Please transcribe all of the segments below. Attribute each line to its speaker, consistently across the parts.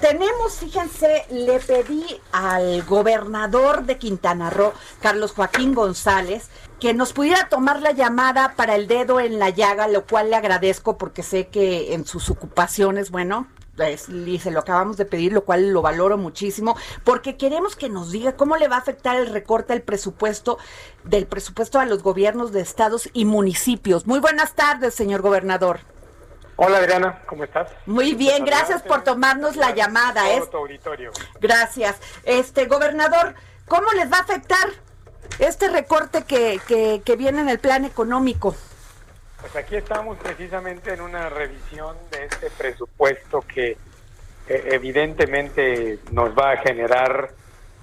Speaker 1: Tenemos, fíjense, le pedí al gobernador de Quintana Roo, Carlos Joaquín González, que nos pudiera tomar la llamada para el dedo en la llaga, lo cual le agradezco porque sé que en sus ocupaciones, bueno, es- y se lo acabamos de pedir, lo cual lo valoro muchísimo, porque queremos que nos diga cómo le va a afectar el recorte del presupuesto, del presupuesto a los gobiernos de estados y municipios. Muy buenas tardes, señor gobernador.
Speaker 2: Hola Adriana, ¿cómo estás?
Speaker 1: Muy bien, gracias por tomarnos la llamada.
Speaker 2: Tu auditorio.
Speaker 1: gracias. Este, gobernador, ¿cómo les va a afectar este recorte que, que, que viene en el plan económico?
Speaker 2: Pues aquí estamos precisamente en una revisión de este presupuesto que eh, evidentemente nos va a generar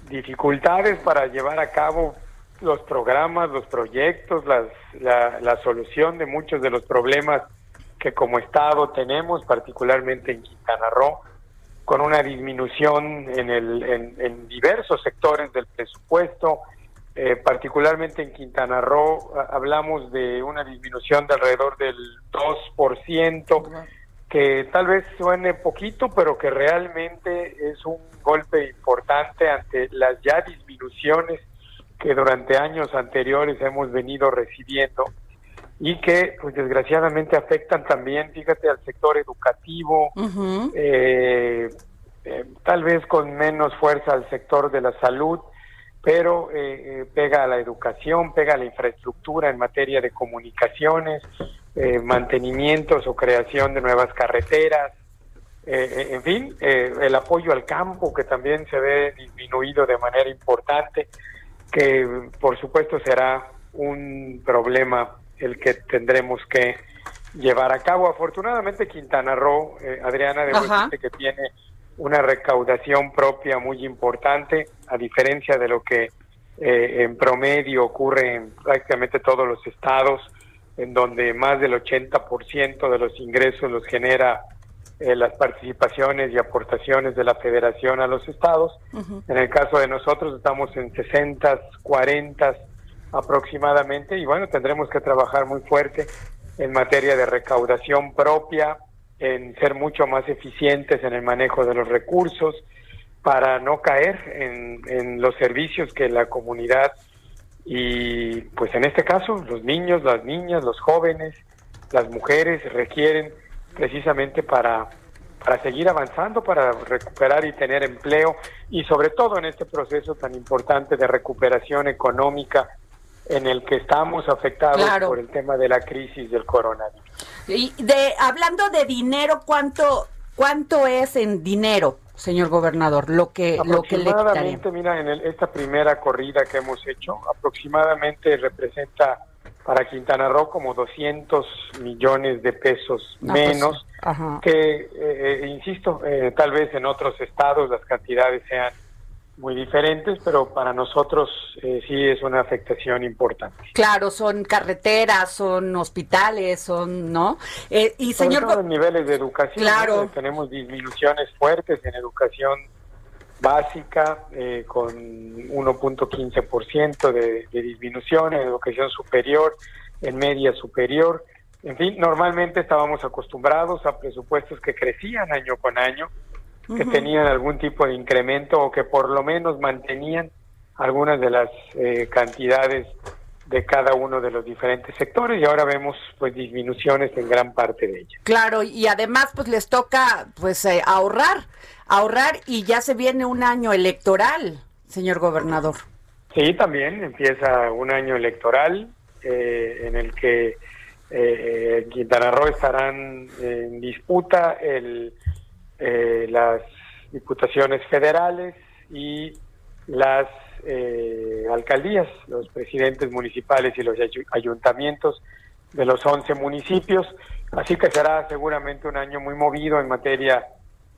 Speaker 2: dificultades para llevar a cabo los programas, los proyectos, las- la, la solución de muchos de los problemas que como Estado tenemos, particularmente en Quintana Roo, con una disminución en, el, en, en diversos sectores del presupuesto, eh, particularmente en Quintana Roo, hablamos de una disminución de alrededor del 2%, que tal vez suene poquito, pero que realmente es un golpe importante ante las ya disminuciones que durante años anteriores hemos venido recibiendo y que pues desgraciadamente afectan también, fíjate, al sector educativo, eh, eh, tal vez con menos fuerza al sector de la salud, pero eh, eh, pega a la educación, pega a la infraestructura en materia de comunicaciones, mantenimientos o creación de nuevas carreteras, en fin, eh, el apoyo al campo que también se ve disminuido de manera importante, que por supuesto será un problema el que tendremos que llevar a cabo. Afortunadamente Quintana Roo, eh, Adriana, debo
Speaker 1: Ajá.
Speaker 2: decirte que tiene una recaudación propia muy importante, a diferencia de lo que eh, en promedio ocurre en prácticamente todos los estados, en donde más del 80% de los ingresos los genera eh, las participaciones y aportaciones de la federación a los estados. En el caso de nosotros estamos en 60, 40 aproximadamente y bueno, tendremos que trabajar muy fuerte en materia de recaudación propia, en ser mucho más eficientes en el manejo de los recursos para no caer en, los servicios que la comunidad y pues en este caso los niños, las niñas, los jóvenes, las mujeres requieren precisamente para para seguir avanzando, para recuperar y tener empleo y sobre todo en este proceso tan importante de recuperación económica en el que estamos afectados
Speaker 1: Claro.
Speaker 2: por el tema de la crisis del coronavirus.
Speaker 1: Y de, hablando de dinero, ¿cuánto, ¿cuánto es en dinero, señor gobernador? Lo que, lo que le.
Speaker 2: Aproximadamente, mira, en el- esta primera corrida que hemos hecho, aproximadamente representa para Quintana Roo como 200 millones de pesos
Speaker 1: No, pues,
Speaker 2: menos, que, eh, eh, insisto, eh, tal vez en otros estados las cantidades sean muy diferentes, pero para nosotros eh, sí es una afectación importante.
Speaker 1: Claro, son carreteras, son hospitales, son, ¿no? Eh, y
Speaker 2: Sobre
Speaker 1: señor,
Speaker 2: en niveles de educación,
Speaker 1: Claro.
Speaker 2: ¿no? tenemos disminuciones fuertes en educación básica eh, con 1.15% de, de disminución, en educación superior, en media superior. En fin, normalmente estábamos acostumbrados a presupuestos que crecían año con año, que tenían algún tipo de incremento o que por lo menos mantenían algunas de las eh, cantidades de cada uno de los diferentes sectores y ahora vemos pues disminuciones en gran parte de ellas.
Speaker 1: claro, y además pues les toca pues eh, ahorrar, ahorrar y ya se viene un año electoral, señor gobernador.
Speaker 2: Sí, también empieza un año electoral eh, en el que eh, en Quintana Roo estarán en disputa el, eh, las diputaciones federales y las eh, alcaldías, los presidentes municipales y los ayu- ayuntamientos de los 11 municipios, así que será seguramente un año muy movido en materia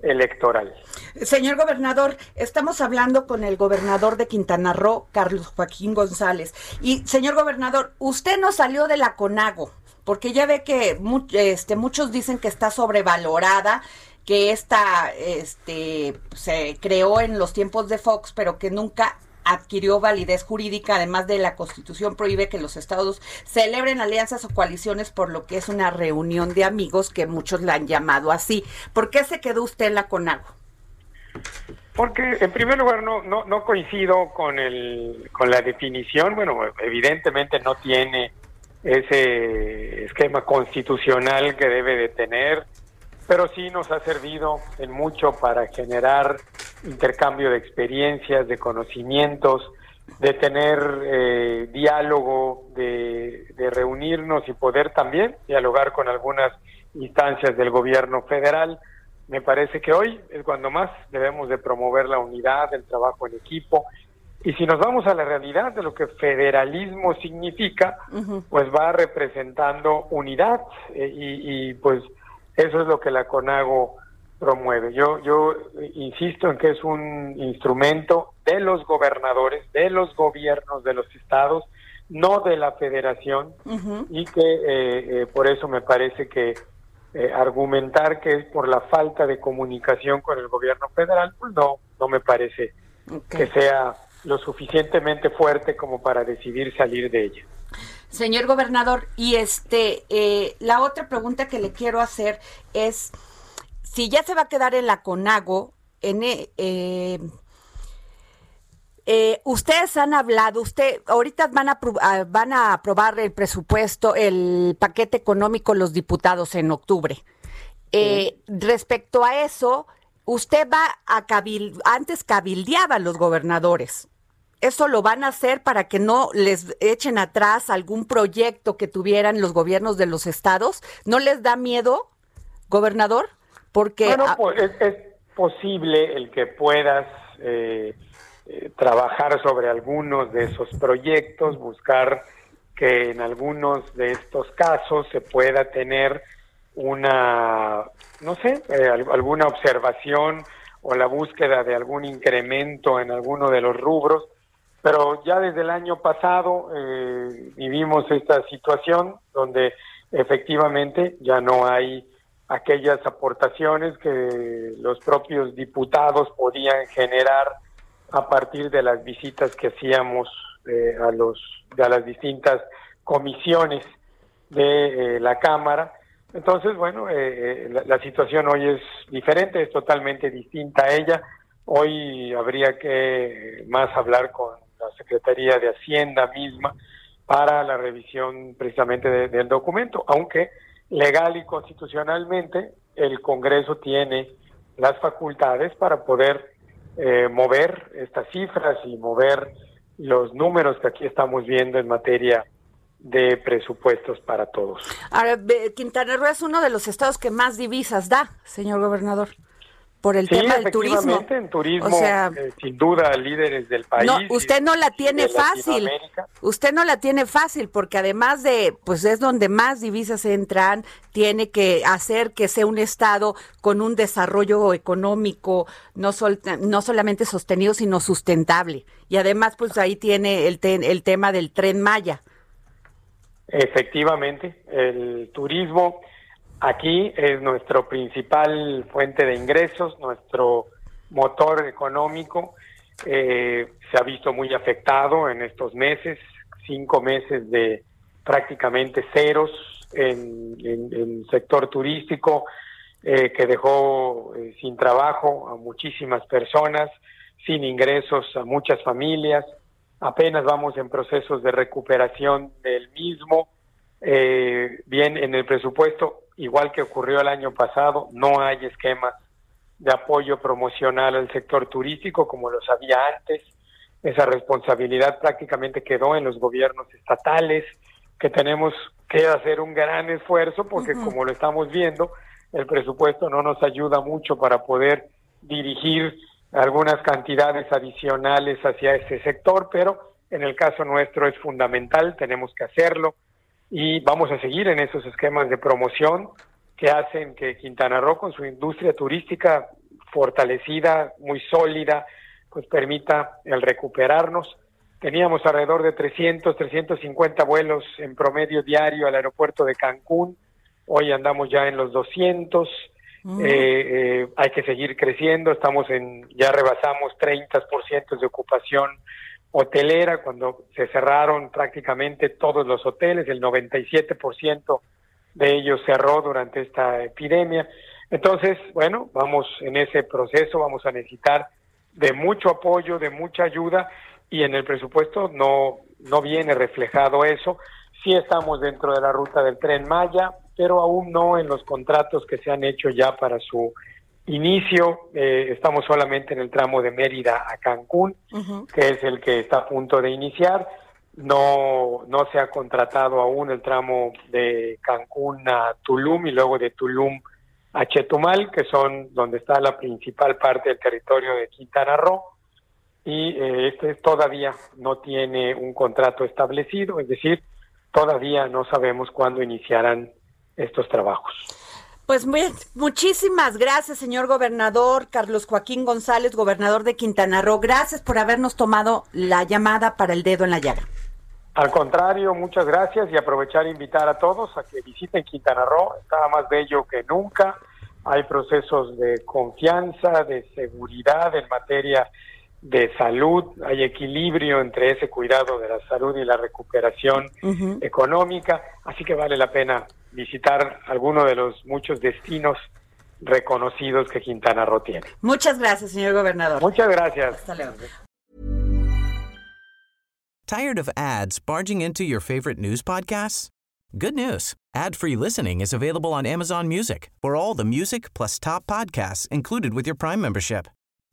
Speaker 2: electoral.
Speaker 1: Señor gobernador, estamos hablando con el gobernador de Quintana Roo, Carlos Joaquín González. Y señor gobernador, usted no salió de la CONAGO, porque ya ve que este, muchos dicen que está sobrevalorada que esta este, se creó en los tiempos de Fox, pero que nunca adquirió validez jurídica, además de la Constitución prohíbe que los estados celebren alianzas o coaliciones por lo que es una reunión de amigos que muchos la han llamado así. ¿Por qué se quedó usted en la CONAGO?
Speaker 2: Porque en primer lugar no, no, no coincido con, el, con la definición, bueno, evidentemente no tiene ese esquema constitucional que debe de tener pero sí nos ha servido en mucho para generar intercambio de experiencias, de conocimientos, de tener eh, diálogo, de, de, reunirnos y poder también dialogar con algunas instancias del gobierno federal. Me parece que hoy es cuando más debemos de promover la unidad, el trabajo en equipo. Y si nos vamos a la realidad de lo que federalismo significa, pues va representando unidad eh, y, y pues eso es lo que la CONAGO promueve. Yo, yo insisto en que es un instrumento de los gobernadores, de los gobiernos de los estados, no de la federación, y que eh, eh, por eso me parece que eh, argumentar que es por la falta de comunicación con el gobierno federal, pues no, no me parece que sea lo suficientemente fuerte como para decidir salir de ella.
Speaker 1: Señor gobernador, y este, eh, la otra pregunta que le quiero hacer es, si ya se va a quedar en la CONAGO, en, eh, eh, ustedes han hablado, usted, ahorita van a, ah, van a aprobar el presupuesto, el paquete económico los diputados en octubre. Respecto a eso, usted va a cabil, antes cabildeaba a los gobernadores eso lo van a hacer para que no les echen atrás algún proyecto que tuvieran los gobiernos de los estados. ¿No les da miedo, gobernador? Porque
Speaker 2: bueno, pues es, posible el que puedas eh, eh, trabajar sobre algunos de esos proyectos, buscar que en algunos de estos casos se pueda tener una, no sé, eh, alguna observación o la búsqueda de algún incremento en alguno de los rubros pero ya desde el año pasado eh, vivimos esta situación donde efectivamente ya no hay aquellas aportaciones que los propios diputados podían generar a partir de las visitas que hacíamos eh, a los a las distintas comisiones de eh, la cámara. Entonces bueno la, la, situación hoy es diferente es totalmente distinta a ella. Hoy habría que más hablar con Secretaría de Hacienda misma para la revisión precisamente del documento, aunque legal y constitucionalmente el Congreso tiene las facultades para poder eh, mover estas cifras y mover los números que aquí estamos viendo en materia de presupuestos para todos.
Speaker 1: Ahora, Quintana Roo es uno de los estados que más divisas da, señor gobernador por el tema del turismo.
Speaker 2: En turismo, o sea, eh, sin duda, líderes del país.
Speaker 1: No, usted no la tiene fácil. Usted no la tiene fácil porque además de, pues es donde más divisas entran, tiene que hacer que sea un estado con un desarrollo económico no, no solamente sostenido, sino sustentable. Y además, pues ahí tiene el, el tema del tren Maya.
Speaker 2: Efectivamente, el turismo Aquí es nuestro principal fuente de ingresos, nuestro motor económico. Eh, se ha visto muy afectado en estos meses, cinco meses de prácticamente ceros en el sector turístico, eh, que dejó eh, sin trabajo a muchísimas personas, sin ingresos a muchas familias. Apenas vamos en procesos de recuperación del mismo. bien, en el presupuesto igual que ocurrió el año pasado, no hay esquemas de apoyo promocional al sector turístico como los había antes. Esa responsabilidad prácticamente quedó en los gobiernos estatales, que tenemos que hacer un gran esfuerzo porque como lo estamos viendo, el presupuesto no nos ayuda mucho para poder dirigir algunas cantidades adicionales hacia ese sector, pero en el caso nuestro es fundamental, tenemos que hacerlo y vamos a seguir en esos esquemas de promoción que hacen que Quintana Roo con su industria turística fortalecida, muy sólida, pues permita el recuperarnos. Teníamos alrededor de 300, 350 vuelos en promedio diario al aeropuerto de Cancún. Hoy andamos ya en los 200. Mm. Eh, eh, hay que seguir creciendo. Estamos en, ya rebasamos 30% de ocupación hotelera cuando se cerraron prácticamente todos los hoteles. El 97% de ellos cerró durante esta epidemia. Entonces, bueno, vamos en ese proceso, vamos a necesitar de mucho apoyo, de mucha ayuda y en el presupuesto no, no viene reflejado eso. Sí estamos dentro de la ruta del tren Maya, pero aún no en los contratos que se han hecho ya para su inicio. Eh, estamos solamente en el tramo de Mérida a Cancún, que es el que está a punto de iniciar. No, no se ha contratado aún el tramo de Cancún a Tulum y luego de Tulum a Chetumal, que son donde está la principal parte del territorio de Quintana Roo, y eh, este todavía no tiene un contrato establecido, es decir, todavía no sabemos cuándo iniciarán estos trabajos.
Speaker 1: Pues muchísimas gracias, señor gobernador Carlos Joaquín González, gobernador de Quintana Roo. Gracias por habernos tomado la llamada para el dedo en la llaga.
Speaker 2: Al contrario, muchas gracias y aprovechar e invitar a todos a que visiten Quintana Roo, está más bello que nunca, hay procesos de confianza, de seguridad en materia de salud, hay equilibrio entre ese cuidado de la salud y la recuperación económica, así que vale la pena visitar alguno de los muchos destinos reconocidos que Quintana Roo tiene.
Speaker 1: Muchas gracias, señor gobernador.
Speaker 2: Muchas gracias. Hasta luego.
Speaker 3: Tired of ads barging into your favorite news podcasts? Good news. Ad-free listening is available on Amazon Music. For all the music plus top podcasts included with your Prime membership.